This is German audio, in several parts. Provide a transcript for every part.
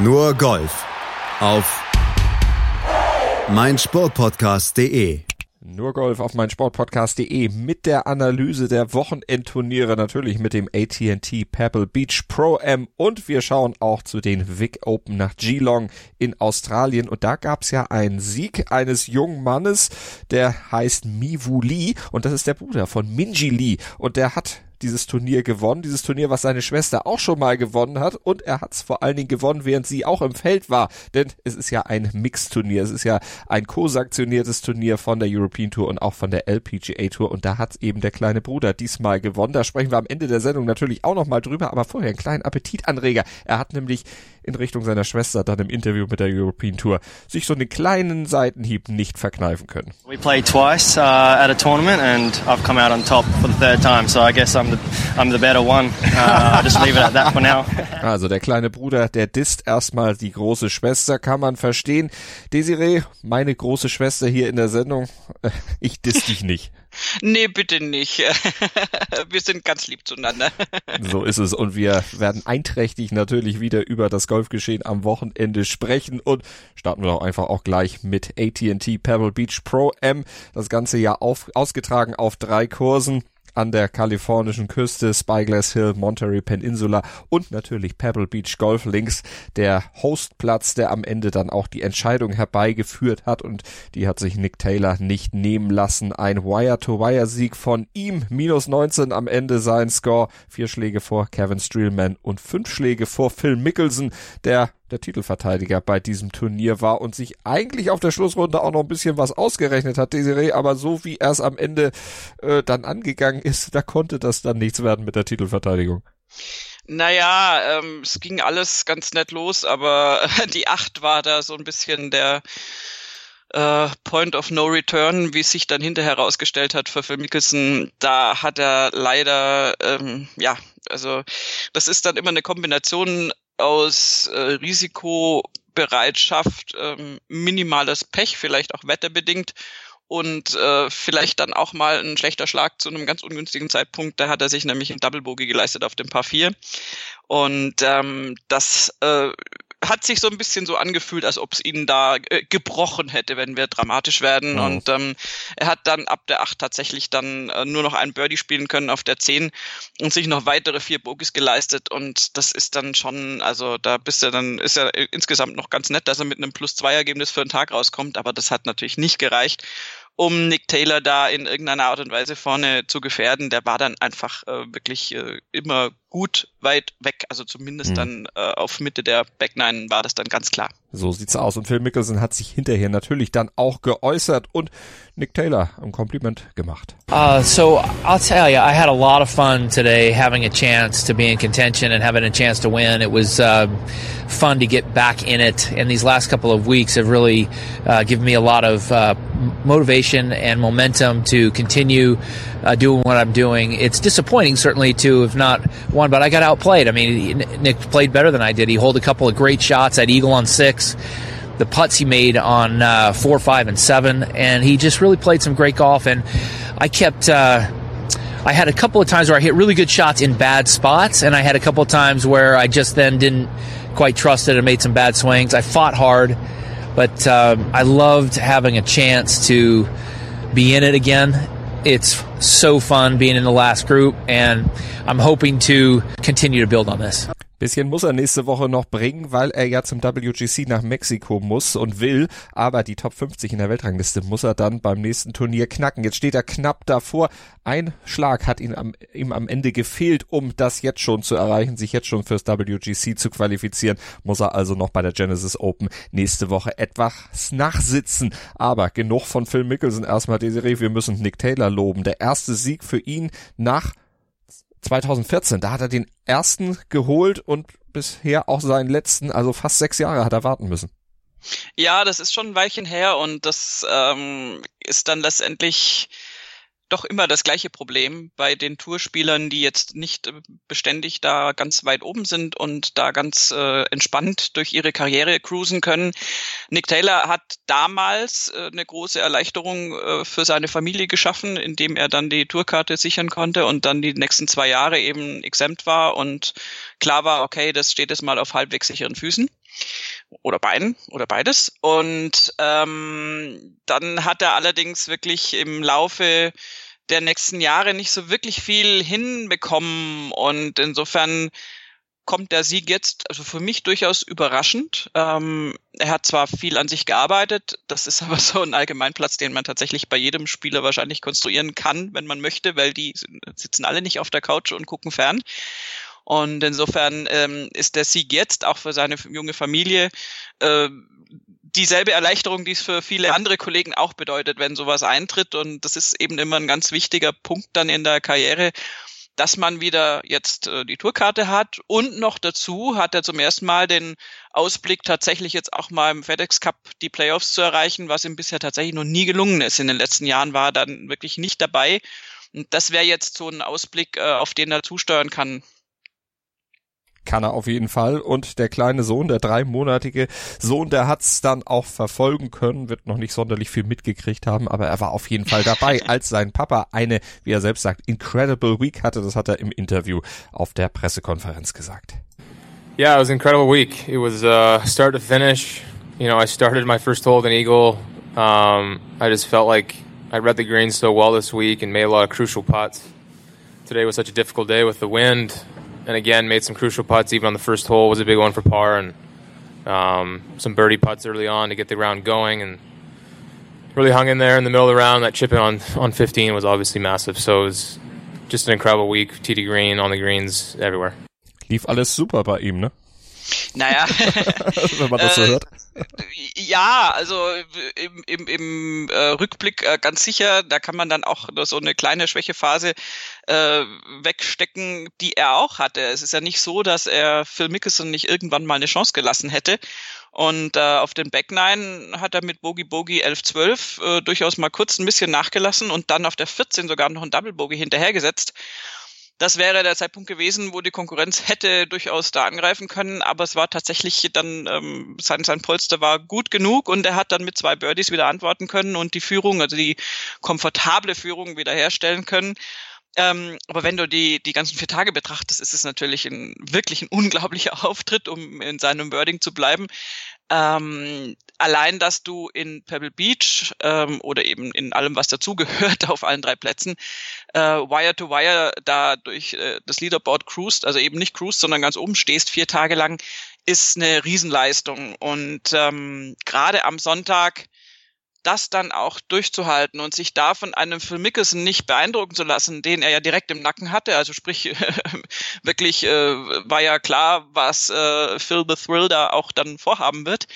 Nur Golf. Auf meinsportpodcast.de. Nur Golf auf meinsportpodcast.de mit der Analyse der Wochenendturniere, natürlich mit dem AT&T Pebble Beach Pro M und wir schauen auch zu den Vic Open nach Geelong in Australien. Und da gab's ja einen Sieg eines jungen Mannes, der heißt Miwu Lee. Und das ist der Bruder von Minji Lee. Und der hat dieses Turnier gewonnen. Dieses Turnier, was seine Schwester auch schon mal gewonnen hat. Und er hat es vor allen Dingen gewonnen, während sie auch im Feld war. Denn es ist ja ein Mixturnier. Es ist ja ein co-sanktioniertes Turnier von der European Tour und auch von der LPGA Tour. Und da hat eben der kleine Bruder diesmal gewonnen. Da sprechen wir am Ende der Sendung natürlich auch nochmal drüber. Aber vorher einen kleinen Appetitanreger. Er hat nämlich in Richtung seiner Schwester dann im Interview mit der European Tour sich so einen kleinen Seitenhieb nicht verkneifen können. We played twice uh, at a tournament and I've come out on top for the third time, so I guess I'm the, I'm the better one. Uh, just leave it at that for now. Also der kleine Bruder, der disst erstmal die große Schwester, kann man verstehen. Desiree, meine große Schwester hier in der Sendung, ich diss dich nicht. Nee, bitte nicht. wir sind ganz lieb zueinander. so ist es. Und wir werden einträchtig natürlich wieder über das Golfgeschehen am Wochenende sprechen. Und starten wir doch einfach auch gleich mit AT&T Pebble Beach Pro M. Das ganze Jahr auf, ausgetragen auf drei Kursen an der kalifornischen Küste, Spyglass Hill, Monterey Peninsula und natürlich Pebble Beach Golf Links, der Hostplatz, der am Ende dann auch die Entscheidung herbeigeführt hat und die hat sich Nick Taylor nicht nehmen lassen. Ein Wire-to-Wire-Sieg von ihm, minus 19 am Ende sein Score, vier Schläge vor Kevin Streelman und fünf Schläge vor Phil Mickelson, der der Titelverteidiger bei diesem Turnier war und sich eigentlich auf der Schlussrunde auch noch ein bisschen was ausgerechnet hat, Desiree, aber so wie er es am Ende äh, dann angegangen ist, da konnte das dann nichts werden mit der Titelverteidigung. Naja, ähm, es ging alles ganz nett los, aber die acht war da so ein bisschen der äh, Point of No Return, wie es sich dann hinterher herausgestellt hat für Phil Mickelson. Da hat er leider, ähm, ja, also das ist dann immer eine Kombination aus äh, Risikobereitschaft, ähm, minimales Pech, vielleicht auch wetterbedingt und äh, vielleicht dann auch mal ein schlechter Schlag zu einem ganz ungünstigen Zeitpunkt. Da hat er sich nämlich ein Double Bogey geleistet auf dem Paar 4. Und ähm, das äh, hat sich so ein bisschen so angefühlt, als ob es ihn da äh, gebrochen hätte, wenn wir dramatisch werden. Wow. Und ähm, er hat dann ab der 8 tatsächlich dann äh, nur noch einen Birdie spielen können auf der 10 und sich noch weitere vier Bogies geleistet. Und das ist dann schon, also da bist du dann, ist ja insgesamt noch ganz nett, dass er mit einem Plus-2-Ergebnis für den Tag rauskommt, aber das hat natürlich nicht gereicht um Nick Taylor da in irgendeiner Art und Weise vorne zu gefährden. Der war dann einfach äh, wirklich äh, immer gut weit weg, also zumindest mhm. dann äh, auf Mitte der Backnine war das dann ganz klar. So sieht's aus. Und Phil Mickelson hat sich hinterher natürlich dann auch geäußert und Nick Taylor ein Kompliment gemacht. Uh, so I'll tell you, I had a lot of fun today having a chance to be in contention and having a chance to win. It was uh, fun to get back in it. And these last couple of weeks have really uh, given me a lot of uh, motivation and momentum to continue uh, doing what I'm doing. It's disappointing, certainly, to have not won, but I got outplayed. I mean, Nick played better than I did. He held a couple of great shots at Eagle on six. The putts he made on uh, four, five, and seven, and he just really played some great golf. And I kept. Uh, I had a couple of times where I hit really good shots in bad spots, and I had a couple of times where I just then didn't quite trust it and made some bad swings. I fought hard, but um, I loved having a chance to be in it again it's so fun being in the last group, and I'm hoping to continue to build on this. Bisschen muss er nächste Woche noch bringen, weil er ja zum WGC nach Mexiko muss und will. Aber die Top 50 in der Weltrangliste muss er dann beim nächsten Turnier knacken. Jetzt steht er knapp davor. Ein Schlag hat ihn am, ihm am Ende gefehlt, um das jetzt schon zu erreichen, sich jetzt schon fürs WGC zu qualifizieren. Muss er also noch bei der Genesis Open nächste Woche etwas nachsitzen. Aber genug von Phil Mickelson erstmal, Desiree. Wir müssen Nick Taylor loben. Der erste Sieg für ihn nach 2014. Da hat er den ersten geholt und bisher auch seinen letzten, also fast sechs Jahre hat er warten müssen. Ja, das ist schon ein Weilchen her und das ähm, ist dann letztendlich doch immer das gleiche Problem bei den Tourspielern, die jetzt nicht äh, beständig da ganz weit oben sind und da ganz äh, entspannt durch ihre Karriere cruisen können. Nick Taylor hat damals äh, eine große Erleichterung äh, für seine Familie geschaffen, indem er dann die Tourkarte sichern konnte und dann die nächsten zwei Jahre eben exempt war und klar war, okay, das steht jetzt mal auf halbwegs sicheren Füßen. Oder beiden oder beides. Und ähm, dann hat er allerdings wirklich im Laufe der nächsten Jahre nicht so wirklich viel hinbekommen und insofern kommt der Sieg jetzt, also für mich durchaus überraschend. Ähm, er hat zwar viel an sich gearbeitet, das ist aber so ein Allgemeinplatz, den man tatsächlich bei jedem Spieler wahrscheinlich konstruieren kann, wenn man möchte, weil die sitzen alle nicht auf der Couch und gucken fern. Und insofern ähm, ist der Sieg jetzt auch für seine junge Familie äh, dieselbe Erleichterung, die es für viele andere Kollegen auch bedeutet, wenn sowas eintritt. Und das ist eben immer ein ganz wichtiger Punkt dann in der Karriere, dass man wieder jetzt äh, die Tourkarte hat und noch dazu hat er zum ersten Mal den Ausblick tatsächlich jetzt auch mal im FedEx Cup die Playoffs zu erreichen, was ihm bisher tatsächlich noch nie gelungen ist. In den letzten Jahren war er dann wirklich nicht dabei. Und das wäre jetzt so ein Ausblick, äh, auf den er zusteuern kann kann er auf jeden Fall. Und der kleine Sohn, der dreimonatige Sohn, der hat's dann auch verfolgen können, wird noch nicht sonderlich viel mitgekriegt haben, aber er war auf jeden Fall dabei, als sein Papa eine, wie er selbst sagt, incredible week hatte. Das hat er im Interview auf der Pressekonferenz gesagt. Yeah, it was an incredible week. It was uh, start to finish. You know, I started my first hole with an eagle. Um, I just felt like I read the greens so well this week and made a lot of crucial putts. Today was such a difficult day with the wind. And again made some crucial putts. Even on the first hole was a big one for par, and um, some birdie putts early on to get the round going, and really hung in there in the middle of the round. That chip in on on 15 was obviously massive. So it was just an incredible week. TD Green on the greens everywhere. Lief alles super bei ihm, ne? Naja. Wenn man das so äh, hört. Ja, also im, im, im äh, Rückblick äh, ganz sicher, da kann man dann auch so eine kleine Schwächephase äh, wegstecken, die er auch hatte. Es ist ja nicht so, dass er Phil Mickelson nicht irgendwann mal eine Chance gelassen hätte. Und äh, auf den Back Nine hat er mit Bogey Bogey 11-12 äh, durchaus mal kurz ein bisschen nachgelassen und dann auf der 14 sogar noch ein Double Bogey hinterhergesetzt das wäre der Zeitpunkt gewesen, wo die Konkurrenz hätte durchaus da angreifen können, aber es war tatsächlich dann, ähm, sein, sein Polster war gut genug und er hat dann mit zwei Birdies wieder antworten können und die Führung, also die komfortable Führung wiederherstellen können. Ähm, aber wenn du die, die ganzen vier Tage betrachtest, ist es natürlich ein wirklich ein unglaublicher Auftritt, um in seinem Wording zu bleiben. Ähm, allein, dass du in Pebble Beach ähm, oder eben in allem, was dazugehört, auf allen drei Plätzen, äh, Wire to Wire da durch äh, das Leaderboard cruist, also eben nicht cruist, sondern ganz oben stehst, vier Tage lang, ist eine Riesenleistung. Und ähm, gerade am Sonntag das dann auch durchzuhalten und sich da von einem Phil Mickelson nicht beeindrucken zu lassen, den er ja direkt im Nacken hatte. Also sprich, wirklich äh, war ja klar, was äh, Phil the Thrill da auch dann vorhaben wird.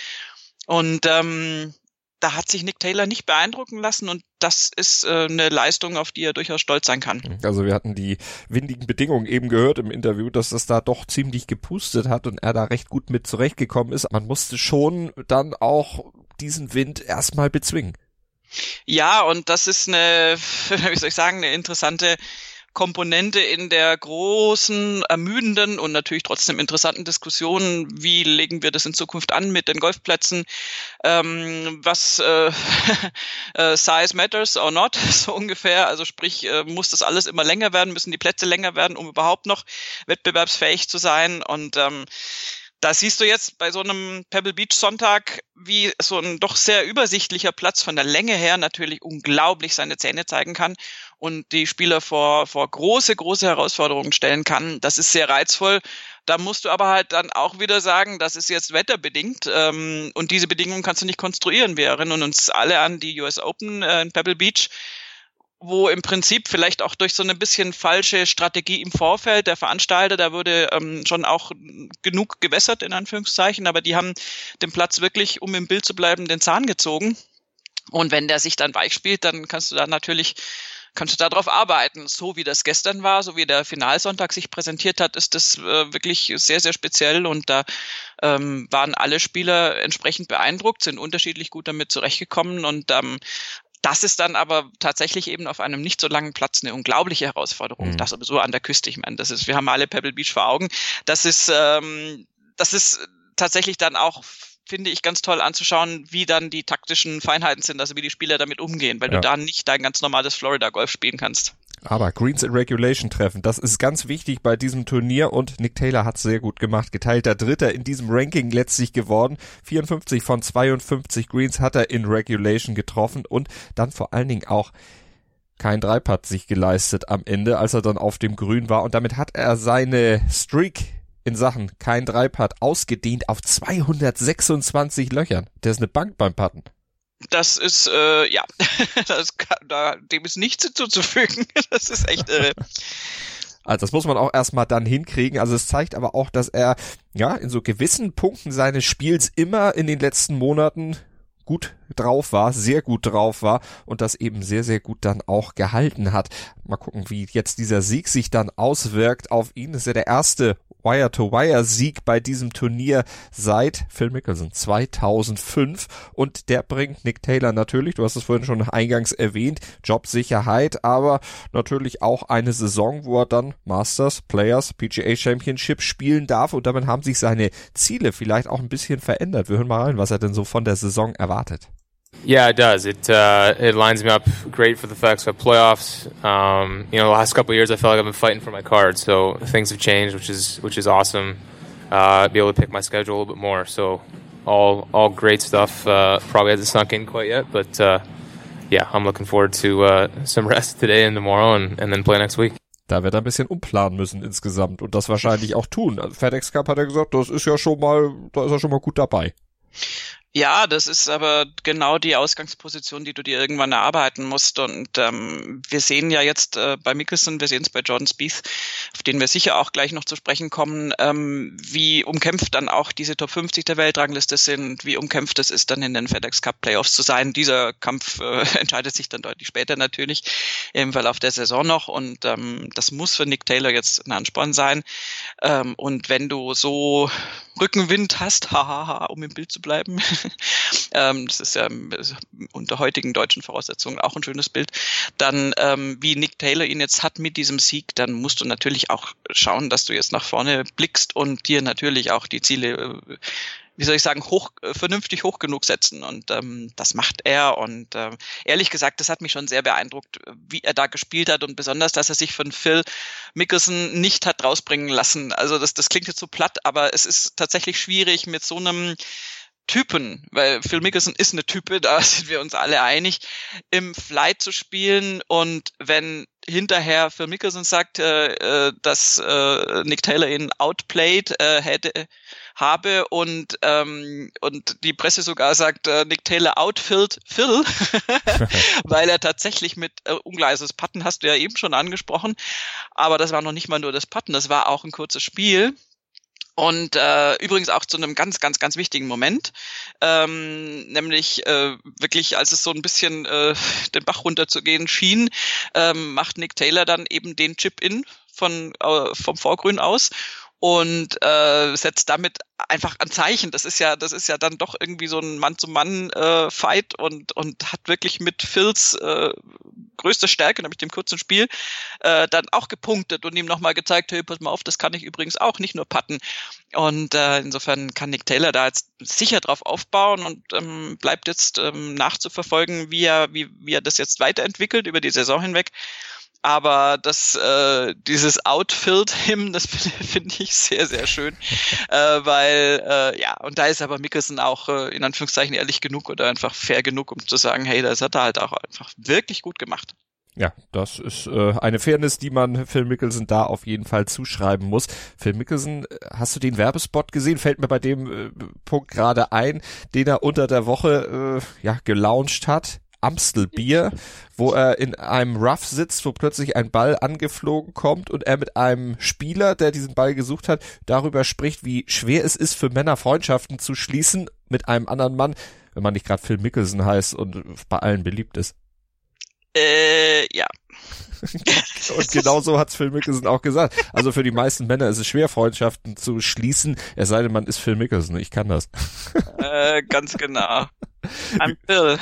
Und ähm, da hat sich Nick Taylor nicht beeindrucken lassen und das ist äh, eine Leistung, auf die er durchaus stolz sein kann. Also wir hatten die windigen Bedingungen eben gehört im Interview, dass das da doch ziemlich gepustet hat und er da recht gut mit zurechtgekommen ist. Man musste schon dann auch diesen Wind erstmal bezwingen. Ja, und das ist eine, wie soll ich sagen, eine interessante Komponente in der großen, ermüdenden und natürlich trotzdem interessanten Diskussion, wie legen wir das in Zukunft an mit den Golfplätzen, ähm, was äh, äh, Size matters or not, so ungefähr. Also sprich, äh, muss das alles immer länger werden, müssen die Plätze länger werden, um überhaupt noch wettbewerbsfähig zu sein. Und ähm, da siehst du jetzt bei so einem Pebble Beach Sonntag, wie so ein doch sehr übersichtlicher Platz von der Länge her natürlich unglaublich seine Zähne zeigen kann und die Spieler vor, vor große, große Herausforderungen stellen kann. Das ist sehr reizvoll. Da musst du aber halt dann auch wieder sagen, das ist jetzt wetterbedingt ähm, und diese Bedingungen kannst du nicht konstruieren. Wir erinnern uns alle an die US Open äh, in Pebble Beach wo im Prinzip vielleicht auch durch so eine bisschen falsche Strategie im Vorfeld der Veranstalter, da wurde ähm, schon auch genug gewässert in Anführungszeichen, aber die haben den Platz wirklich, um im Bild zu bleiben, den Zahn gezogen. Und wenn der sich dann weich spielt, dann kannst du da natürlich kannst du darauf arbeiten. So wie das gestern war, so wie der Finalsonntag sich präsentiert hat, ist das äh, wirklich sehr, sehr speziell und da ähm, waren alle Spieler entsprechend beeindruckt, sind unterschiedlich gut damit zurechtgekommen und ähm, das ist dann aber tatsächlich eben auf einem nicht so langen Platz eine unglaubliche Herausforderung. Mhm. Das sowieso an der Küste. Ich meine, das ist, wir haben alle Pebble Beach vor Augen. Das ist, ähm, das ist tatsächlich dann auch finde ich ganz toll anzuschauen, wie dann die taktischen Feinheiten sind, also wie die Spieler damit umgehen, weil ja. du da nicht dein ganz normales Florida Golf spielen kannst. Aber Greens in Regulation treffen, das ist ganz wichtig bei diesem Turnier und Nick Taylor hat sehr gut gemacht. Geteilter Dritter in diesem Ranking letztlich geworden. 54 von 52 Greens hat er in Regulation getroffen und dann vor allen Dingen auch kein Dreipad sich geleistet am Ende, als er dann auf dem Grün war und damit hat er seine Streak in Sachen kein Dreipad ausgedehnt auf 226 Löchern. Der ist eine Bank beim Patten. Das ist, äh, ja, das kann, da, dem ist nichts hinzuzufügen. Das ist echt irre. Also das muss man auch erstmal dann hinkriegen. Also es zeigt aber auch, dass er ja in so gewissen Punkten seines Spiels immer in den letzten Monaten gut drauf war, sehr gut drauf war und das eben sehr, sehr gut dann auch gehalten hat. Mal gucken, wie jetzt dieser Sieg sich dann auswirkt auf ihn. Das ist ja der erste Wire-to-Wire-Sieg bei diesem Turnier seit Phil Mickelson 2005 und der bringt Nick Taylor natürlich, du hast es vorhin schon eingangs erwähnt, Jobsicherheit, aber natürlich auch eine Saison, wo er dann Masters, Players, PGA Championship spielen darf und damit haben sich seine Ziele vielleicht auch ein bisschen verändert. Wir hören mal rein, was er denn so von der Saison erwartet. Yeah, it does. It uh, it lines me up great for the FedEx Cup playoffs. Um, you know, the last couple years, I felt like I've been fighting for my card. So things have changed, which is which is awesome. Uh, be able to pick my schedule a little bit more. So all all great stuff. Uh, probably hasn't sunk in quite yet, but uh, yeah, I'm looking forward to uh, some rest today and tomorrow, and, and then play next week. Da wird er ein bisschen umplanen müssen insgesamt und das wahrscheinlich auch tun. FedEx Cup hat er gesagt, das ist ja schon mal, da ist er schon mal gut dabei. Ja, das ist aber genau die Ausgangsposition, die du dir irgendwann erarbeiten musst. Und ähm, wir sehen ja jetzt äh, bei Mickelson, wir sehen es bei Jordan Spieth, auf den wir sicher auch gleich noch zu sprechen kommen, ähm, wie umkämpft dann auch diese Top 50 der Weltrangliste sind, wie umkämpft es ist, dann in den FedEx Cup Playoffs zu sein. Dieser Kampf äh, entscheidet sich dann deutlich später natürlich im Verlauf der Saison noch. Und ähm, das muss für Nick Taylor jetzt ein Ansporn sein. Ähm, und wenn du so Rückenwind hast, hahaha, um im Bild zu bleiben, das ist ja unter heutigen deutschen Voraussetzungen auch ein schönes Bild, dann ähm, wie Nick Taylor ihn jetzt hat mit diesem Sieg, dann musst du natürlich auch schauen, dass du jetzt nach vorne blickst und dir natürlich auch die Ziele äh, wie soll ich sagen, hoch, äh, vernünftig hoch genug setzen. Und ähm, das macht er. Und äh, ehrlich gesagt, das hat mich schon sehr beeindruckt, wie er da gespielt hat und besonders, dass er sich von Phil Mickelson nicht hat rausbringen lassen. Also das, das klingt jetzt so platt, aber es ist tatsächlich schwierig mit so einem Typen, weil Phil Mickelson ist eine Type, da sind wir uns alle einig, im Flight zu spielen. Und wenn hinterher Phil Mickelson sagt, äh, äh, dass äh, Nick Taylor ihn outplayed äh, hätte, habe und ähm, und die Presse sogar sagt, äh, Nick Taylor outfilled Phil, weil er tatsächlich mit äh, ungleises Patten hast du ja eben schon angesprochen, aber das war noch nicht mal nur das Patten, das war auch ein kurzes Spiel und äh, übrigens auch zu einem ganz, ganz, ganz wichtigen Moment, ähm, nämlich äh, wirklich, als es so ein bisschen äh, den Bach runterzugehen schien, ähm, macht Nick Taylor dann eben den Chip-In von äh, vom Vorgrün aus und äh, setzt damit einfach ein Zeichen. Das ist ja, das ist ja dann doch irgendwie so ein Mann-zu-Mann-Fight äh, und und hat wirklich mit Phils äh, größter Stärke, nämlich dem kurzen Spiel, äh, dann auch gepunktet und ihm nochmal gezeigt, hey, pass mal auf, das kann ich übrigens auch, nicht nur patten. Und äh, insofern kann Nick Taylor da jetzt sicher drauf aufbauen und ähm, bleibt jetzt ähm, nachzuverfolgen, wie er, wie, wie er das jetzt weiterentwickelt über die Saison hinweg aber das äh, dieses Outfilled Him, das finde find ich sehr sehr schön, äh, weil äh, ja und da ist aber Mickelson auch äh, in Anführungszeichen ehrlich genug oder einfach fair genug, um zu sagen, hey, das hat er halt auch einfach wirklich gut gemacht. Ja, das ist äh, eine Fairness, die man Phil Mickelson da auf jeden Fall zuschreiben muss. Phil Mickelson, äh, hast du den Werbespot gesehen? Fällt mir bei dem äh, Punkt gerade ein, den er unter der Woche äh, ja gelauncht hat. Amstelbier, wo er in einem Rough sitzt, wo plötzlich ein Ball angeflogen kommt und er mit einem Spieler, der diesen Ball gesucht hat, darüber spricht, wie schwer es ist für Männer Freundschaften zu schließen mit einem anderen Mann, wenn man nicht gerade Phil Mickelson heißt und bei allen beliebt ist. Äh, ja. und genau so hat's Phil Mickelson auch gesagt. Also für die meisten Männer ist es schwer, Freundschaften zu schließen, es sei denn, man ist Phil Mickelson. Ich kann das. Äh, ganz genau. I'm Phil.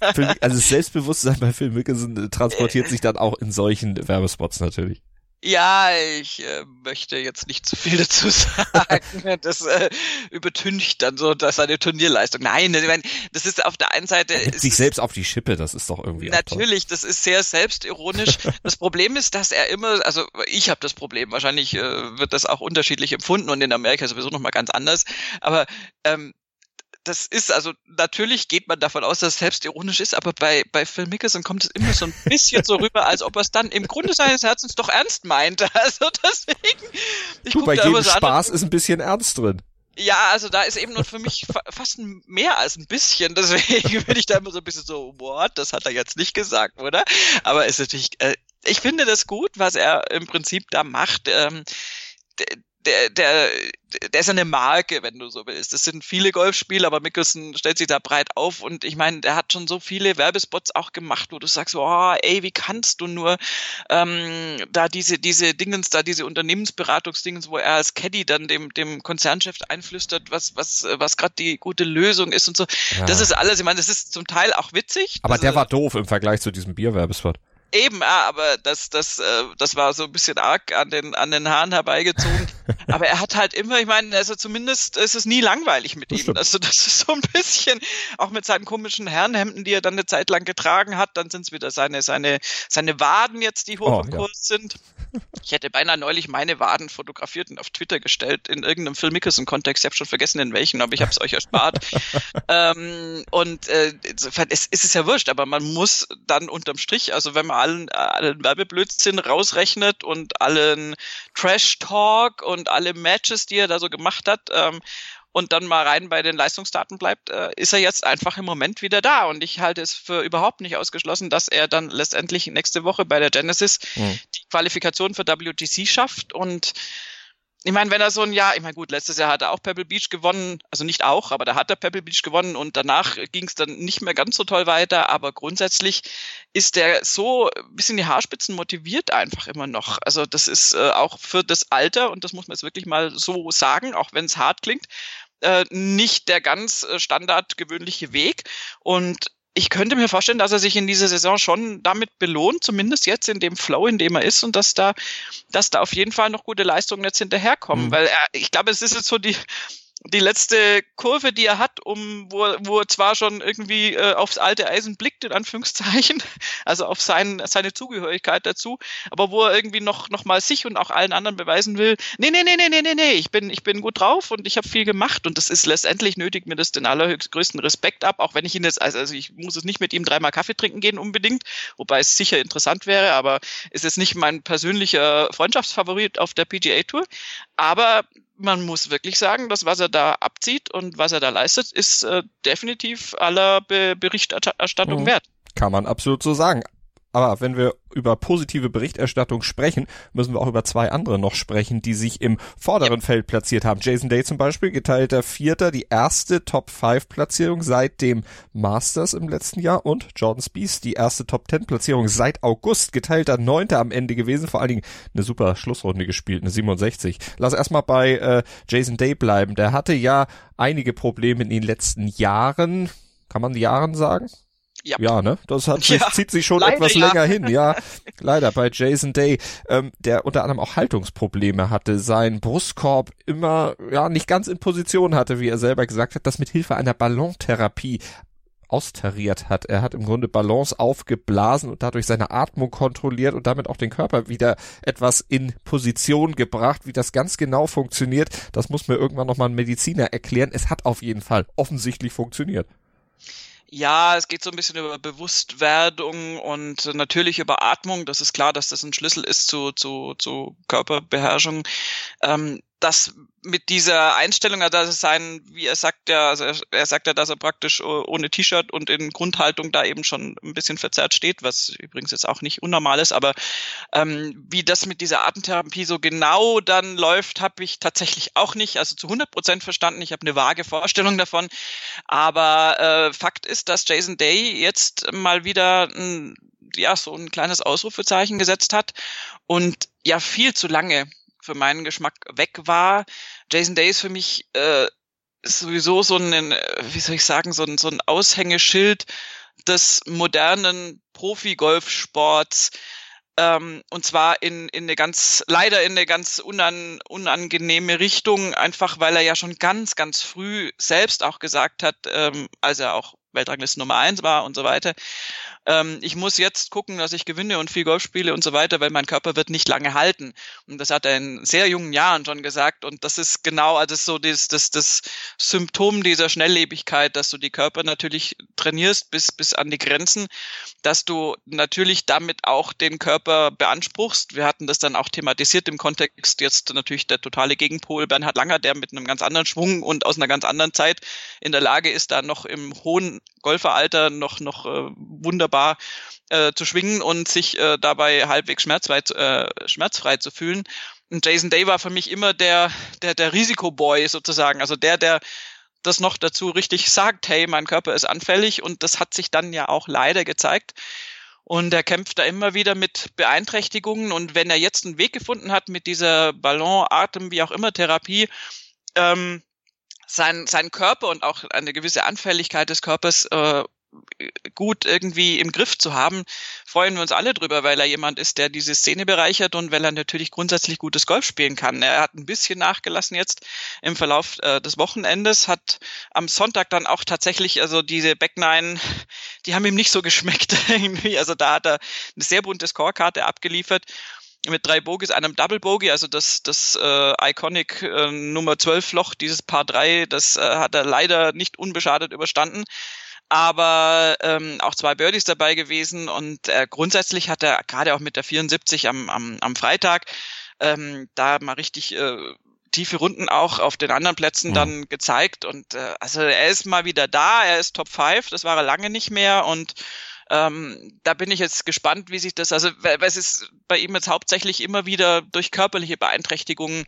also das Selbstbewusstsein bei Phil Mickelson transportiert sich dann auch in solchen Werbespots natürlich. Ja, ich äh, möchte jetzt nicht zu viel dazu sagen. Das äh, übertüncht dann so dass seine Turnierleistung. Nein, ich meine, das ist auf der einen Seite. Er sich selbst auf die Schippe, das ist doch irgendwie. Natürlich, das ist sehr selbstironisch. das Problem ist, dass er immer, also ich habe das Problem, wahrscheinlich äh, wird das auch unterschiedlich empfunden und in Amerika sowieso nochmal ganz anders. Aber ähm, das ist, also natürlich geht man davon aus, dass es selbstironisch ist, aber bei, bei Phil Mickelson kommt es immer so ein bisschen so rüber, als ob er es dann im Grunde seines Herzens doch ernst meint. Also deswegen. Ich du, bei jedem so Spaß ist ein bisschen ernst drin. Ja, also da ist eben nur für mich fa fast mehr als ein bisschen. Deswegen bin ich da immer so ein bisschen so, what, das hat er jetzt nicht gesagt, oder? Aber ist natürlich, äh, ich finde das gut, was er im Prinzip da macht. Ähm, der, der, der ist eine Marke, wenn du so willst. Das sind viele Golfspiele, aber Mickelson stellt sich da breit auf und ich meine, der hat schon so viele Werbespots auch gemacht, wo du sagst, oh, ey, wie kannst du nur ähm, da diese, diese Dingens, da diese Unternehmensberatungsdingens, wo er als Caddy dann dem, dem Konzernchef einflüstert, was, was, was gerade die gute Lösung ist und so. Ja. Das ist alles, ich meine, das ist zum Teil auch witzig. Aber der war doof im Vergleich zu diesem Bierwerbespot. Eben, ja, aber das, das, äh, das war so ein bisschen arg an den, an den Haaren herbeigezogen. aber er hat halt immer, ich meine, also zumindest ist es nie langweilig mit ihm. Also das ist so ein bisschen, auch mit seinen komischen Herrenhemden, die er dann eine Zeit lang getragen hat, dann sind es wieder seine, seine, seine Waden jetzt, die hoch oh, im Kurs ja. sind. Ich hätte beinahe neulich meine Waden fotografiert und auf Twitter gestellt in irgendeinem Phil Mickelson-Kontext. Ich habe schon vergessen, in welchen, aber ich habe es euch erspart. ähm, und äh, insofern es, es ist ja wurscht, aber man muss dann unterm Strich, also wenn man allen, allen Werbeblödsinn rausrechnet und allen Trash-Talk und alle Matches, die er da so gemacht hat, ähm, und dann mal rein bei den Leistungsdaten bleibt, äh, ist er jetzt einfach im Moment wieder da. Und ich halte es für überhaupt nicht ausgeschlossen, dass er dann letztendlich nächste Woche bei der Genesis mhm. die Qualifikation für WTC schafft und ich meine, wenn er so ein Jahr, ich meine, gut, letztes Jahr hat er auch Pebble Beach gewonnen, also nicht auch, aber da hat er Pebble Beach gewonnen und danach ging es dann nicht mehr ganz so toll weiter, aber grundsätzlich ist der so ein bisschen die Haarspitzen motiviert einfach immer noch. Also das ist äh, auch für das Alter, und das muss man jetzt wirklich mal so sagen, auch wenn es hart klingt, äh, nicht der ganz äh, standardgewöhnliche Weg. Und ich könnte mir vorstellen, dass er sich in dieser Saison schon damit belohnt, zumindest jetzt in dem Flow, in dem er ist, und dass da, dass da auf jeden Fall noch gute Leistungen jetzt hinterherkommen. Mhm. Weil er, ich glaube, es ist jetzt so die, die letzte Kurve, die er hat, um wo, wo er zwar schon irgendwie äh, aufs alte Eisen blickt, in Anführungszeichen, also auf sein, seine Zugehörigkeit dazu, aber wo er irgendwie noch, noch mal sich und auch allen anderen beweisen will, nee, nee, nee, nee, nee, nee, nee, ich bin, ich bin gut drauf und ich habe viel gemacht und das ist letztendlich nötig mir das den allerhöchstgrößten Respekt ab, auch wenn ich ihn jetzt, also, also ich muss es nicht mit ihm dreimal Kaffee trinken gehen unbedingt, wobei es sicher interessant wäre, aber ist jetzt nicht mein persönlicher Freundschaftsfavorit auf der PGA Tour, aber man muss wirklich sagen, dass was er da abzieht und was er da leistet, ist äh, definitiv aller Be Berichterstattung mhm. wert. Kann man absolut so sagen. Aber wenn wir über positive Berichterstattung sprechen, müssen wir auch über zwei andere noch sprechen, die sich im vorderen. Feld platziert haben. Jason Day zum Beispiel, geteilter Vierter, die erste Top-5-Platzierung seit dem Masters im letzten Jahr und Jordan Spieth, die erste Top-10-Platzierung seit August, geteilter Neunter am Ende gewesen, vor allen Dingen eine super Schlussrunde gespielt, eine 67. Lass erstmal bei äh, Jason Day bleiben. Der hatte ja einige Probleme in den letzten Jahren. Kann man Jahren sagen? Ja. ja, ne? Das hat ja, zieht sich schon leider, etwas ja. länger hin, ja. leider bei Jason Day, ähm, der unter anderem auch Haltungsprobleme hatte, sein Brustkorb immer ja nicht ganz in Position hatte, wie er selber gesagt hat, das mit Hilfe einer Ballontherapie austariert hat. Er hat im Grunde Ballons aufgeblasen und dadurch seine Atmung kontrolliert und damit auch den Körper wieder etwas in Position gebracht. Wie das ganz genau funktioniert, das muss mir irgendwann nochmal ein Mediziner erklären. Es hat auf jeden Fall offensichtlich funktioniert. Ja, es geht so ein bisschen über Bewusstwerdung und natürlich über Atmung. Das ist klar, dass das ein Schlüssel ist zu, zu, zu Körperbeherrschung. Ähm, das mit dieser Einstellung, also das ist sein, wie er sagt ja, also er, sagt ja, dass er praktisch ohne T-Shirt und in Grundhaltung da eben schon ein bisschen verzerrt steht, was übrigens jetzt auch nicht unnormal ist, aber ähm, wie das mit dieser Atemtherapie so genau dann läuft, habe ich tatsächlich auch nicht, also zu 100 Prozent verstanden. Ich habe eine vage Vorstellung davon, aber äh, Fakt ist, dass Jason Day jetzt mal wieder ein, ja so ein kleines Ausrufezeichen gesetzt hat und ja viel zu lange für meinen Geschmack weg war. Jason Day ist für mich äh, sowieso so ein, wie soll ich sagen, so ein, so ein Aushängeschild des modernen Profi-Golfsports. Ähm, und zwar in, in eine ganz, leider in eine ganz unan, unangenehme Richtung, einfach weil er ja schon ganz, ganz früh selbst auch gesagt hat, ähm, als er auch Weltrangliste Nummer eins war und so weiter. Ähm, ich muss jetzt gucken, dass ich gewinne und viel Golf spiele und so weiter, weil mein Körper wird nicht lange halten. Und das hat er in sehr jungen Jahren schon gesagt. Und das ist genau, also so das, das, das Symptom dieser Schnelllebigkeit, dass du die Körper natürlich trainierst bis, bis an die Grenzen, dass du natürlich damit auch den Körper beanspruchst. Wir hatten das dann auch thematisiert im Kontext jetzt natürlich der totale Gegenpol Bernhard Langer, der mit einem ganz anderen Schwung und aus einer ganz anderen Zeit in der Lage ist, da noch im hohen Golferalter noch, noch äh, wunderbar äh, zu schwingen und sich äh, dabei halbwegs schmerzfrei, äh, schmerzfrei zu fühlen. Und Jason Day war für mich immer der, der, der Risikoboy sozusagen, also der, der das noch dazu richtig sagt, hey, mein Körper ist anfällig und das hat sich dann ja auch leider gezeigt. Und er kämpft da immer wieder mit Beeinträchtigungen und wenn er jetzt einen Weg gefunden hat mit dieser Ballon, Atem, wie auch immer Therapie, ähm, sein, sein Körper und auch eine gewisse Anfälligkeit des Körpers äh, gut irgendwie im Griff zu haben, freuen wir uns alle drüber, weil er jemand ist, der diese Szene bereichert und weil er natürlich grundsätzlich gutes Golf spielen kann. Er hat ein bisschen nachgelassen jetzt im Verlauf äh, des Wochenendes, hat am Sonntag dann auch tatsächlich, also diese Back Nine, die haben ihm nicht so geschmeckt irgendwie. Also da hat er eine sehr bunte Scorekarte abgeliefert mit drei Bogies, einem Double Bogey, also das, das äh, Iconic äh, Nummer 12 Loch, dieses Paar 3, das äh, hat er leider nicht unbeschadet überstanden. Aber ähm, auch zwei Birdies dabei gewesen und äh, grundsätzlich hat er gerade auch mit der 74 am, am, am Freitag ähm, da mal richtig äh, tiefe Runden auch auf den anderen Plätzen mhm. dann gezeigt und äh, also er ist mal wieder da, er ist Top 5, das war er lange nicht mehr und ähm, da bin ich jetzt gespannt, wie sich das, also weil es ist bei ihm jetzt hauptsächlich immer wieder durch körperliche Beeinträchtigungen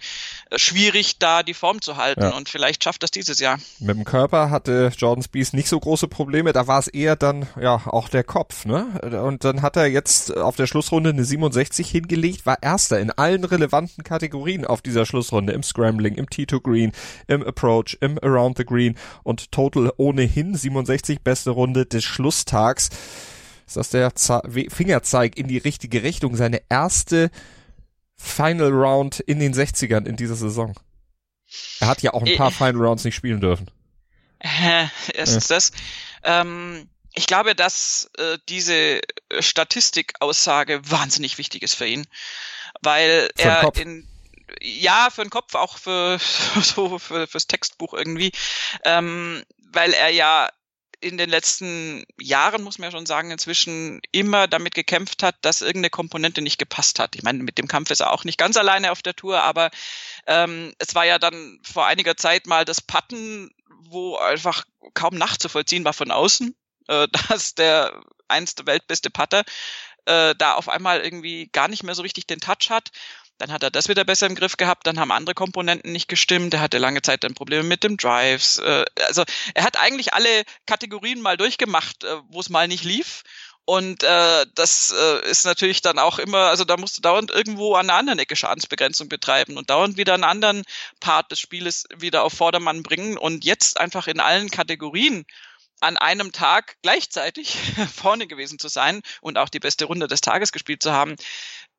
äh, schwierig, da die Form zu halten ja. und vielleicht schafft das dieses Jahr. Mit dem Körper hatte Jordan Spieth nicht so große Probleme, da war es eher dann ja auch der Kopf, ne? Und dann hat er jetzt auf der Schlussrunde eine 67 hingelegt, war erster in allen relevanten Kategorien auf dieser Schlussrunde, im Scrambling, im T2 Green, im Approach, im Around the Green und Total ohnehin 67 beste Runde des Schlusstags ist das der Ze Fingerzeig in die richtige Richtung. Seine erste Final Round in den 60ern in dieser Saison. Er hat ja auch ein paar äh, Final Rounds nicht spielen dürfen. Äh, ist das. Ähm, ich glaube, dass äh, diese Statistikaussage wahnsinnig wichtig ist für ihn, weil für er in ja für den Kopf auch für so für fürs Textbuch irgendwie, ähm, weil er ja in den letzten Jahren, muss man ja schon sagen, inzwischen immer damit gekämpft hat, dass irgendeine Komponente nicht gepasst hat. Ich meine, mit dem Kampf ist er auch nicht ganz alleine auf der Tour, aber ähm, es war ja dann vor einiger Zeit mal das Patten, wo einfach kaum nachzuvollziehen war von außen, äh, dass der einst weltbeste Putter äh, da auf einmal irgendwie gar nicht mehr so richtig den Touch hat. Dann hat er das wieder besser im Griff gehabt, dann haben andere Komponenten nicht gestimmt, er hatte lange Zeit dann Probleme mit dem Drives. Äh, also er hat eigentlich alle Kategorien mal durchgemacht, äh, wo es mal nicht lief. Und äh, das äh, ist natürlich dann auch immer, also da musst du dauernd irgendwo an einer anderen Ecke Schadensbegrenzung betreiben und dauernd wieder einen anderen Part des Spieles wieder auf Vordermann bringen und jetzt einfach in allen Kategorien an einem Tag gleichzeitig vorne gewesen zu sein und auch die beste Runde des Tages gespielt zu haben,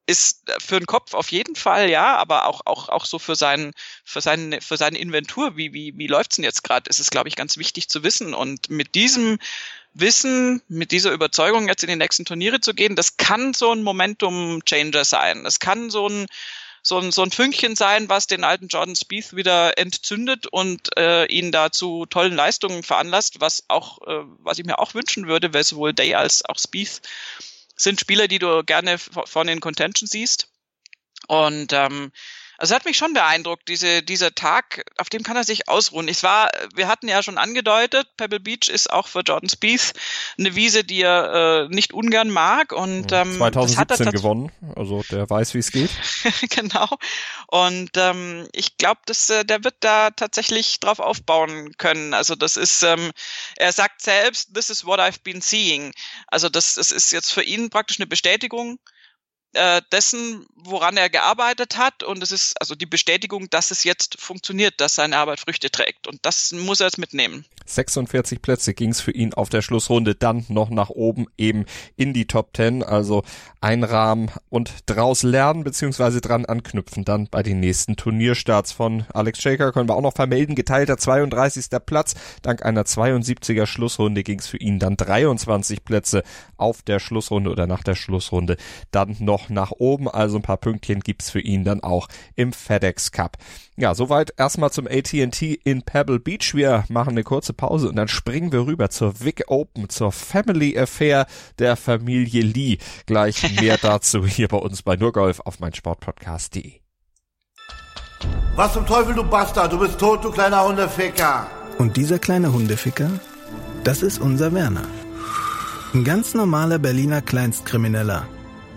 ist für den Kopf auf jeden Fall, ja, aber auch, auch, auch so für seinen, für seinen, für seine Inventur, wie, wie, wie läuft's denn jetzt gerade, ist es, glaube ich, ganz wichtig zu wissen. Und mit diesem Wissen, mit dieser Überzeugung jetzt in die nächsten Turniere zu gehen, das kann so ein Momentum-Changer sein. Das kann so ein, so ein, so ein Fünkchen sein, was den alten Jordan Spieth wieder entzündet und äh, ihn da zu tollen Leistungen veranlasst, was auch, äh, was ich mir auch wünschen würde, weil sowohl Day als auch Spieth sind Spieler, die du gerne vorne in Contention siehst. Und ähm, also hat mich schon beeindruckt, diese, dieser Tag, auf dem kann er sich ausruhen. Ich war, wir hatten ja schon angedeutet, Pebble Beach ist auch für Jordan Spieth eine Wiese, die er äh, nicht ungern mag. Und ähm, 2017 gewonnen, also der weiß, wie es geht. genau. Und ähm, ich glaube, dass äh, der wird da tatsächlich drauf aufbauen können. Also das ist, ähm, er sagt selbst, this is what I've been seeing. Also das, das ist jetzt für ihn praktisch eine Bestätigung äh, dessen, woran er gearbeitet hat. Und es ist also die Bestätigung, dass es jetzt funktioniert, dass seine Arbeit Früchte trägt. Und das muss er jetzt mitnehmen. 46 Plätze ging es für ihn auf der Schlussrunde dann noch nach oben eben in die Top 10. Also einrahmen und draus lernen beziehungsweise dran anknüpfen dann bei den nächsten Turnierstarts von Alex Shaker können wir auch noch vermelden. Geteilter 32. Platz. Dank einer 72er Schlussrunde ging es für ihn dann 23 Plätze auf der Schlussrunde oder nach der Schlussrunde dann noch nach oben. Also ein paar Pünktchen gibt's für ihn dann auch im FedEx Cup. Ja, soweit erstmal zum AT&T in Pebble Beach. Wir machen eine kurze Pause und dann springen wir rüber zur Vic Open, zur Family Affair der Familie Lee. Gleich mehr dazu hier bei uns bei Nurgolf auf meinsportpodcast.de. Was zum Teufel, du Bastard? Du bist tot, du kleiner Hundeficker. Und dieser kleine Hundeficker, das ist unser Werner. Ein ganz normaler Berliner Kleinstkrimineller,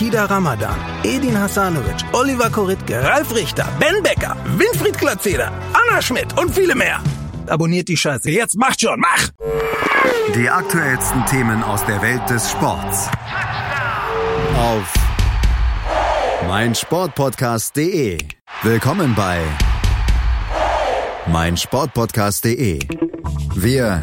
Kida Ramadan, Edin Hasanovic, Oliver Koritke, Ralf Richter, Ben Becker, Winfried Glatzeder, Anna Schmidt und viele mehr. Abonniert die Scheiße. Jetzt macht schon, mach! Die aktuellsten Themen aus der Welt des Sports. Auf meinsportpodcast.de. Willkommen bei meinsportpodcast.de. Wir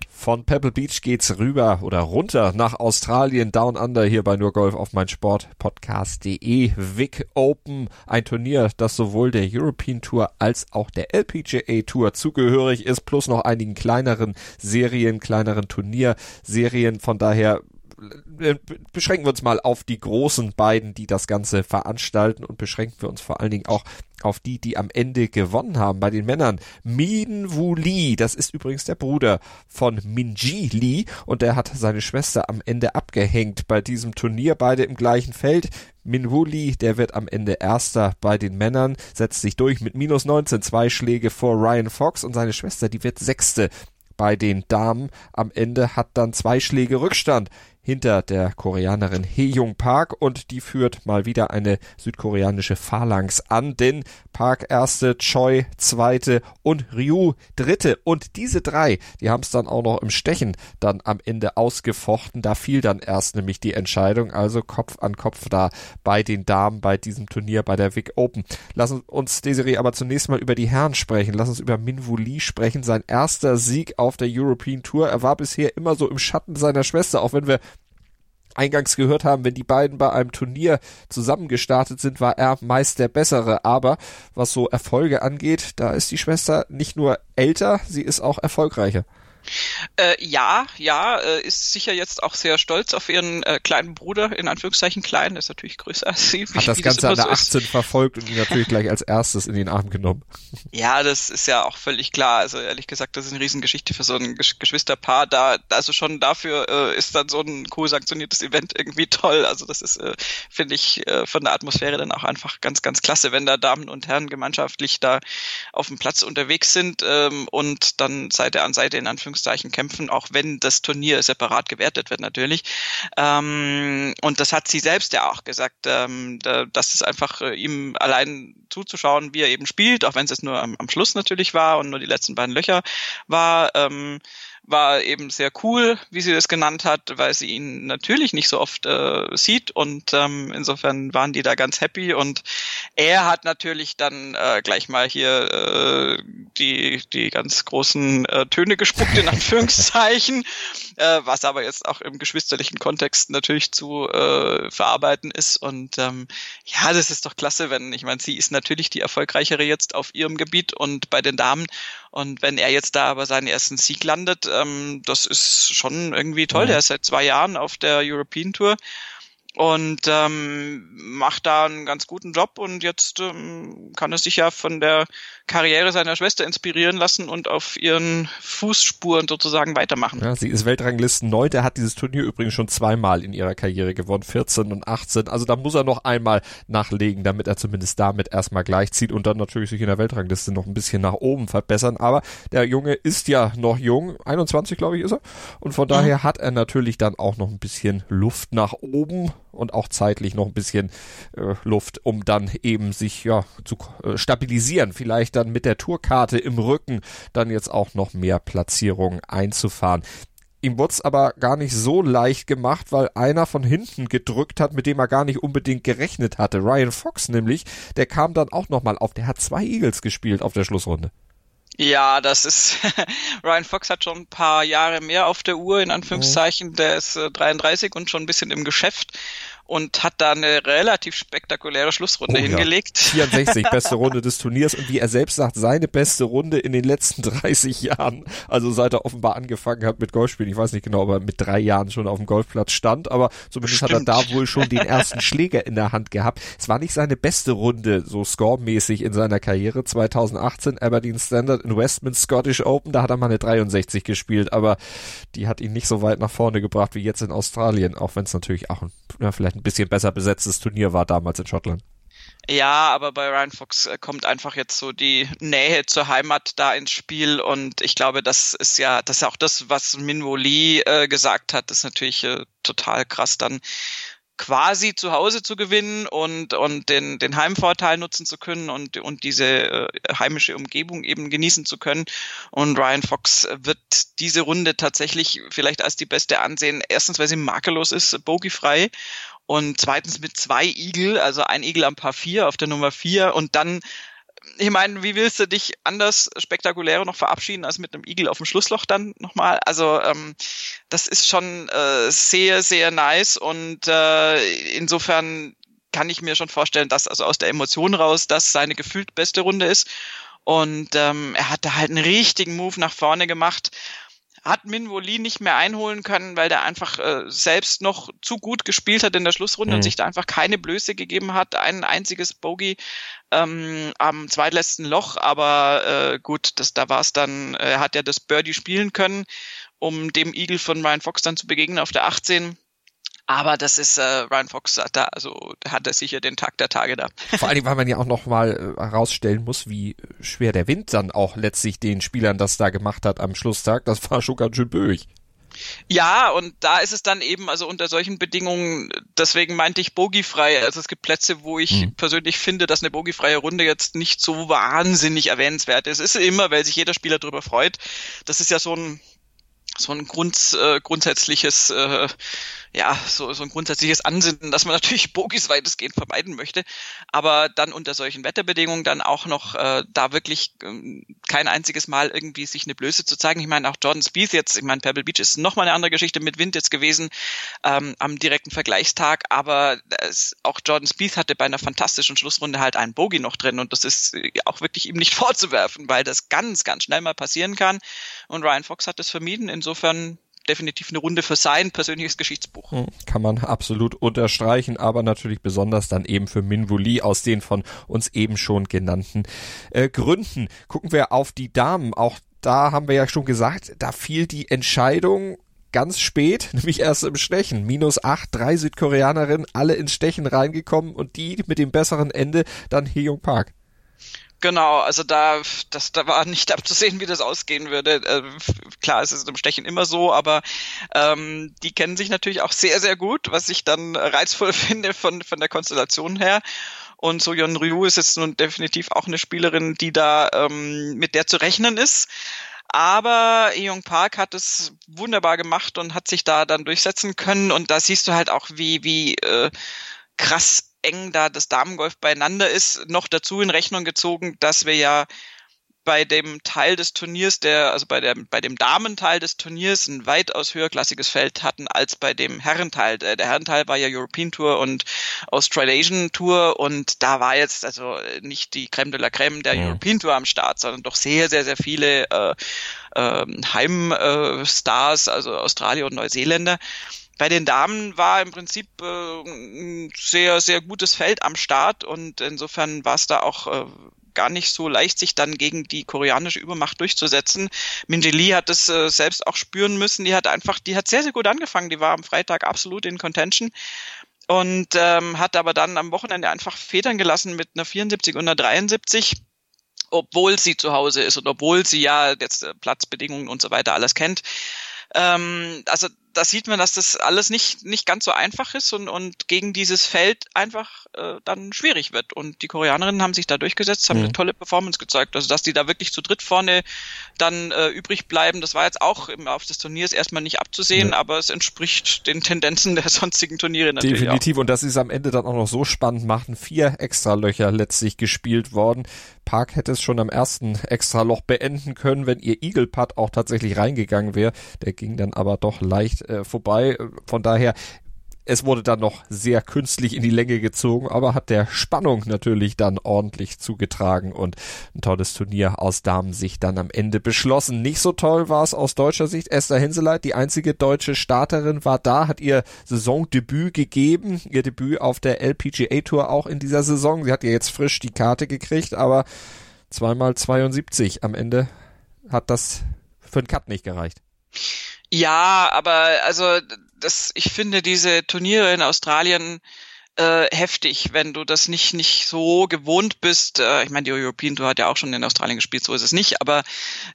Von Pebble Beach geht's rüber oder runter nach Australien, Down Under hier bei nur Golf auf mein Sportpodcast.de. Vic Open, ein Turnier, das sowohl der European Tour als auch der LPGA Tour zugehörig ist, plus noch einigen kleineren Serien, kleineren Turnierserien. Von daher beschränken wir uns mal auf die großen beiden, die das Ganze veranstalten und beschränken wir uns vor allen Dingen auch auf die, die am Ende gewonnen haben. Bei den Männern Min Woo Lee, das ist übrigens der Bruder von Minji Lee und der hat seine Schwester am Ende abgehängt bei diesem Turnier, beide im gleichen Feld. Min Woo Lee, der wird am Ende Erster bei den Männern, setzt sich durch mit minus 19, zwei Schläge vor Ryan Fox und seine Schwester, die wird Sechste bei den Damen. Am Ende hat dann zwei Schläge Rückstand hinter der Koreanerin Hee-Jung Park und die führt mal wieder eine südkoreanische Phalanx an, denn Park erste, Choi zweite und Ryu dritte. Und diese drei, die haben es dann auch noch im Stechen dann am Ende ausgefochten, da fiel dann erst nämlich die Entscheidung, also Kopf an Kopf da bei den Damen bei diesem Turnier bei der Vic Open. Lass uns Desiree aber zunächst mal über die Herren sprechen, lass uns über Minwoo Lee sprechen, sein erster Sieg auf der European Tour, er war bisher immer so im Schatten seiner Schwester, auch wenn wir eingangs gehört haben, wenn die beiden bei einem Turnier zusammengestartet sind, war er meist der bessere. Aber was so Erfolge angeht, da ist die Schwester nicht nur älter, sie ist auch erfolgreicher. Äh, ja, ja, äh, ist sicher jetzt auch sehr stolz auf ihren äh, kleinen Bruder, in Anführungszeichen klein, ist natürlich größer als sie. Hat das Ganze an der so 18 ist. verfolgt und ihn natürlich gleich als erstes in den Arm genommen. Ja, das ist ja auch völlig klar. Also ehrlich gesagt, das ist eine Riesengeschichte für so ein Geschwisterpaar. Da, also schon dafür äh, ist dann so ein cool sanktioniertes Event irgendwie toll. Also das ist, äh, finde ich, äh, von der Atmosphäre dann auch einfach ganz, ganz klasse, wenn da Damen und Herren gemeinschaftlich da auf dem Platz unterwegs sind ähm, und dann Seite an Seite in Anführungszeichen Anführungszeichen kämpfen, auch wenn das Turnier separat gewertet wird natürlich. Ähm, und das hat sie selbst ja auch gesagt, ähm, da, dass es einfach äh, ihm allein zuzuschauen, wie er eben spielt, auch wenn es jetzt nur am, am Schluss natürlich war und nur die letzten beiden Löcher war. Ähm, war eben sehr cool, wie sie das genannt hat, weil sie ihn natürlich nicht so oft äh, sieht. Und ähm, insofern waren die da ganz happy. Und er hat natürlich dann äh, gleich mal hier äh, die die ganz großen äh, Töne gespuckt in Anführungszeichen, äh, was aber jetzt auch im geschwisterlichen Kontext natürlich zu äh, verarbeiten ist und ähm, ja, das ist doch klasse, wenn ich meine, sie ist natürlich die erfolgreichere jetzt auf ihrem Gebiet und bei den Damen und wenn er jetzt da aber seinen ersten Sieg landet, ähm, das ist schon irgendwie toll. Ja. Der ist seit zwei Jahren auf der European Tour. Und ähm, macht da einen ganz guten Job und jetzt ähm, kann er sich ja von der Karriere seiner Schwester inspirieren lassen und auf ihren Fußspuren sozusagen weitermachen. Ja, sie ist Weltranglisten Neunte, hat dieses Turnier übrigens schon zweimal in ihrer Karriere gewonnen, 14 und 18. Also da muss er noch einmal nachlegen, damit er zumindest damit erstmal gleichzieht und dann natürlich sich in der Weltrangliste noch ein bisschen nach oben verbessern. Aber der Junge ist ja noch jung, 21 glaube ich ist er. Und von daher mhm. hat er natürlich dann auch noch ein bisschen Luft nach oben und auch zeitlich noch ein bisschen äh, Luft, um dann eben sich ja zu äh, stabilisieren. Vielleicht dann mit der Tourkarte im Rücken dann jetzt auch noch mehr Platzierungen einzufahren. Ihm wurde es aber gar nicht so leicht gemacht, weil einer von hinten gedrückt hat, mit dem er gar nicht unbedingt gerechnet hatte. Ryan Fox nämlich, der kam dann auch nochmal auf. Der hat zwei Eagles gespielt auf der Schlussrunde. Ja, das ist Ryan Fox hat schon ein paar Jahre mehr auf der Uhr, in Anführungszeichen. Der ist äh, 33 und schon ein bisschen im Geschäft und hat da eine relativ spektakuläre Schlussrunde oh, hingelegt. Ja. 64, beste Runde des Turniers und wie er selbst sagt, seine beste Runde in den letzten 30 Jahren. Also seit er offenbar angefangen hat mit Golfspielen. Ich weiß nicht genau, ob er mit drei Jahren schon auf dem Golfplatz stand, aber zumindest Stimmt. hat er da wohl schon den ersten Schläger in der Hand gehabt. Es war nicht seine beste Runde, so scoremäßig in seiner Karriere. 2018 Aberdeen Standard Investment Scottish Open, da hat er mal eine 63 gespielt, aber die hat ihn nicht so weit nach vorne gebracht wie jetzt in Australien, auch wenn es natürlich auch ein, ja, vielleicht ein ein bisschen besser besetztes Turnier war damals in Schottland. Ja, aber bei Ryan Fox äh, kommt einfach jetzt so die Nähe zur Heimat da ins Spiel und ich glaube, das ist ja, das ist auch das, was Minwo Lee äh, gesagt hat, ist natürlich äh, total krass dann quasi zu Hause zu gewinnen und, und den, den Heimvorteil nutzen zu können und, und diese äh, heimische Umgebung eben genießen zu können. Und Ryan Fox wird diese Runde tatsächlich vielleicht als die beste ansehen. Erstens, weil sie makellos ist, bogiefrei und zweitens mit zwei Igel, also ein Igel am Paar 4 auf der Nummer 4 und dann ich meine, wie willst du dich anders spektakulärer noch verabschieden als mit einem Igel auf dem Schlussloch dann nochmal? Also ähm, das ist schon äh, sehr, sehr nice und äh, insofern kann ich mir schon vorstellen, dass also aus der Emotion raus das seine gefühlt beste Runde ist. Und ähm, er hat da halt einen richtigen Move nach vorne gemacht hat Min Lee nicht mehr einholen können, weil der einfach äh, selbst noch zu gut gespielt hat in der Schlussrunde mhm. und sich da einfach keine Blöße gegeben hat. Ein einziges Bogey ähm, am zweitletzten Loch, aber äh, gut, das, da war es dann, er hat ja das Birdie spielen können, um dem Eagle von Ryan Fox dann zu begegnen auf der 18. Aber das ist äh, Ryan Fox da, also hat er sicher den Tag der Tage da. Vor allem, weil man ja auch noch mal äh, herausstellen muss, wie schwer der Wind dann auch letztlich den Spielern das da gemacht hat am Schlusstag. Das war schon ganz schön böig. Ja, und da ist es dann eben, also unter solchen Bedingungen, deswegen meinte ich bogiefrei. Also es gibt Plätze, wo ich mhm. persönlich finde, dass eine bogiefreie Runde jetzt nicht so wahnsinnig erwähnenswert ist. Es ist immer, weil sich jeder Spieler darüber freut. Das ist ja so ein so ein Grund, äh, grundsätzliches, äh, ja, so, so ein grundsätzliches Ansinnen, dass man natürlich Bogies weitestgehend vermeiden möchte, aber dann unter solchen Wetterbedingungen dann auch noch äh, da wirklich ähm, kein einziges Mal irgendwie sich eine Blöße zu zeigen. Ich meine, auch Jordan Spieth jetzt, ich meine, Pebble Beach ist nochmal eine andere Geschichte mit Wind jetzt gewesen ähm, am direkten Vergleichstag, aber es, auch Jordan Spieth hatte bei einer fantastischen Schlussrunde halt einen Bogie noch drin und das ist äh, auch wirklich ihm nicht vorzuwerfen, weil das ganz, ganz schnell mal passieren kann und Ryan Fox hat das vermieden. Insofern definitiv eine Runde für sein persönliches Geschichtsbuch. Hm, kann man absolut unterstreichen, aber natürlich besonders dann eben für Minwu Lee aus den von uns eben schon genannten äh, Gründen. Gucken wir auf die Damen. Auch da haben wir ja schon gesagt, da fiel die Entscheidung ganz spät, nämlich erst im Stechen. Minus acht, drei Südkoreanerinnen, alle ins Stechen reingekommen und die mit dem besseren Ende dann Hee Park. Genau, also da, das, da war nicht abzusehen, wie das ausgehen würde. Äh, klar, es ist im Stechen immer so, aber ähm, die kennen sich natürlich auch sehr, sehr gut, was ich dann reizvoll finde von, von der Konstellation her. Und So Yeon Ryu ist jetzt nun definitiv auch eine Spielerin, die da ähm, mit der zu rechnen ist. Aber Young Park hat es wunderbar gemacht und hat sich da dann durchsetzen können. Und da siehst du halt auch, wie, wie äh, krass eng da das Damengolf beieinander ist, noch dazu in Rechnung gezogen, dass wir ja bei dem Teil des Turniers, der, also bei, der, bei dem Damenteil des Turniers ein weitaus höherklassiges Feld hatten als bei dem Herrenteil. Der, der Herrenteil war ja European Tour und Australasian Tour und da war jetzt also nicht die Creme de la Creme der ja. European Tour am Start, sondern doch sehr, sehr, sehr viele äh, äh, Heimstars, also Australier und Neuseeländer. Bei den Damen war im Prinzip äh, ein sehr, sehr gutes Feld am Start und insofern war es da auch äh, gar nicht so leicht, sich dann gegen die koreanische Übermacht durchzusetzen. Minji Lee hat es äh, selbst auch spüren müssen. Die hat einfach, die hat sehr, sehr gut angefangen. Die war am Freitag absolut in Contention und ähm, hat aber dann am Wochenende einfach Federn gelassen mit einer 74 und einer 73 obwohl sie zu Hause ist und obwohl sie ja jetzt äh, Platzbedingungen und so weiter alles kennt. Ähm, also da sieht man, dass das alles nicht, nicht ganz so einfach ist und, und gegen dieses Feld einfach äh, dann schwierig wird. Und die Koreanerinnen haben sich da durchgesetzt, haben mhm. eine tolle Performance gezeigt. Also dass die da wirklich zu dritt vorne dann äh, übrig bleiben, das war jetzt auch im Laufe des Turniers erstmal nicht abzusehen, ja. aber es entspricht den Tendenzen der sonstigen Turniere natürlich. Definitiv. Auch. Und das ist am Ende dann auch noch so spannend machen. Vier Extralöcher letztlich gespielt worden. Park hätte es schon am ersten Extraloch beenden können, wenn ihr Eagle Putt auch tatsächlich reingegangen wäre. Der ging dann aber doch leicht äh, vorbei. Von daher es wurde dann noch sehr künstlich in die Länge gezogen, aber hat der Spannung natürlich dann ordentlich zugetragen und ein tolles Turnier aus Damensicht dann am Ende beschlossen. Nicht so toll war es aus deutscher Sicht. Esther Hinseleit, die einzige deutsche Starterin, war da, hat ihr Saisondebüt gegeben, ihr Debüt auf der LPGA Tour auch in dieser Saison. Sie hat ja jetzt frisch die Karte gekriegt, aber zweimal 72 am Ende hat das für einen Cut nicht gereicht. Ja, aber also das, ich finde diese Turniere in Australien äh, heftig, wenn du das nicht nicht so gewohnt bist. Äh, ich meine, die European Tour hat ja auch schon in Australien gespielt, so ist es nicht. Aber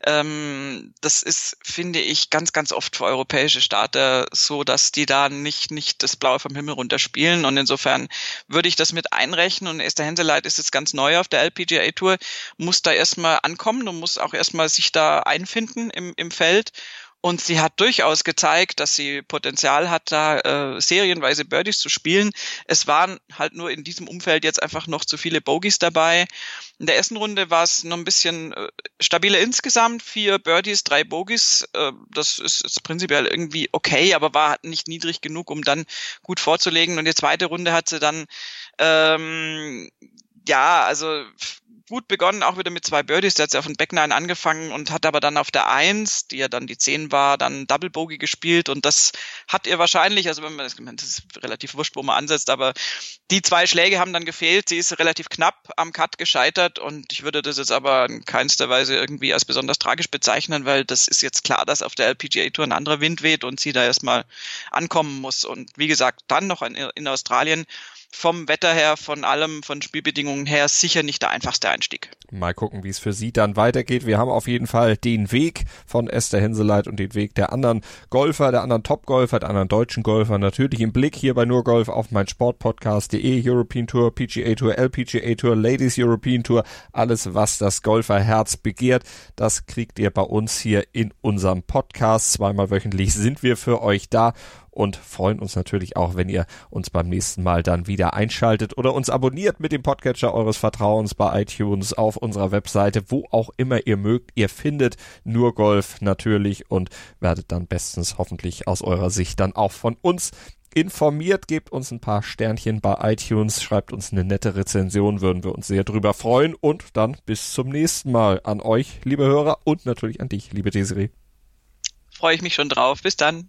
ähm, das ist, finde ich, ganz ganz oft für europäische Starter so, dass die da nicht nicht das Blaue vom Himmel runterspielen. Und insofern würde ich das mit einrechnen. Und Esther Henseleit ist jetzt ganz neu auf der LPGA Tour, muss da erstmal ankommen und muss auch erstmal sich da einfinden im im Feld. Und sie hat durchaus gezeigt, dass sie Potenzial hat, da äh, serienweise Birdies zu spielen. Es waren halt nur in diesem Umfeld jetzt einfach noch zu viele Bogies dabei. In der ersten Runde war es noch ein bisschen äh, stabiler insgesamt. Vier Birdies, drei Bogies. Äh, das ist, ist prinzipiell irgendwie okay, aber war nicht niedrig genug, um dann gut vorzulegen. Und die zweite Runde hat sie dann ähm, ja, also gut begonnen, auch wieder mit zwei Birdies. Der hat sie auf den Back Nine angefangen und hat aber dann auf der Eins, die ja dann die Zehn war, dann Double Bogey gespielt und das hat ihr wahrscheinlich, also wenn man das, das ist relativ wurscht, wo man ansetzt, aber die zwei Schläge haben dann gefehlt. Sie ist relativ knapp am Cut gescheitert und ich würde das jetzt aber in keinster Weise irgendwie als besonders tragisch bezeichnen, weil das ist jetzt klar, dass auf der LPGA Tour ein anderer Wind weht und sie da erstmal ankommen muss. Und wie gesagt, dann noch in, in Australien vom Wetter her, von allem, von Spielbedingungen her sicher nicht der einfachste Einstieg. Mal gucken, wie es für sie dann weitergeht. Wir haben auf jeden Fall den Weg von Esther Henseleit und den Weg der anderen Golfer, der anderen Top-Golfer, der anderen deutschen Golfer natürlich im Blick hier bei Nurgolf auf mein Sportpodcast.de, European Tour, PGA Tour, LPGA Tour, Ladies European Tour, alles was das Golferherz begehrt, das kriegt ihr bei uns hier in unserem Podcast. Zweimal wöchentlich sind wir für euch da und freuen uns natürlich auch, wenn ihr uns beim nächsten Mal dann wieder einschaltet oder uns abonniert mit dem Podcatcher eures Vertrauens bei iTunes auf unserer Webseite, wo auch immer ihr mögt. Ihr findet nur Golf natürlich und werdet dann bestens hoffentlich aus eurer Sicht dann auch von uns informiert, gebt uns ein paar Sternchen bei iTunes, schreibt uns eine nette Rezension, würden wir uns sehr drüber freuen und dann bis zum nächsten Mal an euch, liebe Hörer und natürlich an dich, liebe Desiree. Freue ich mich schon drauf. Bis dann.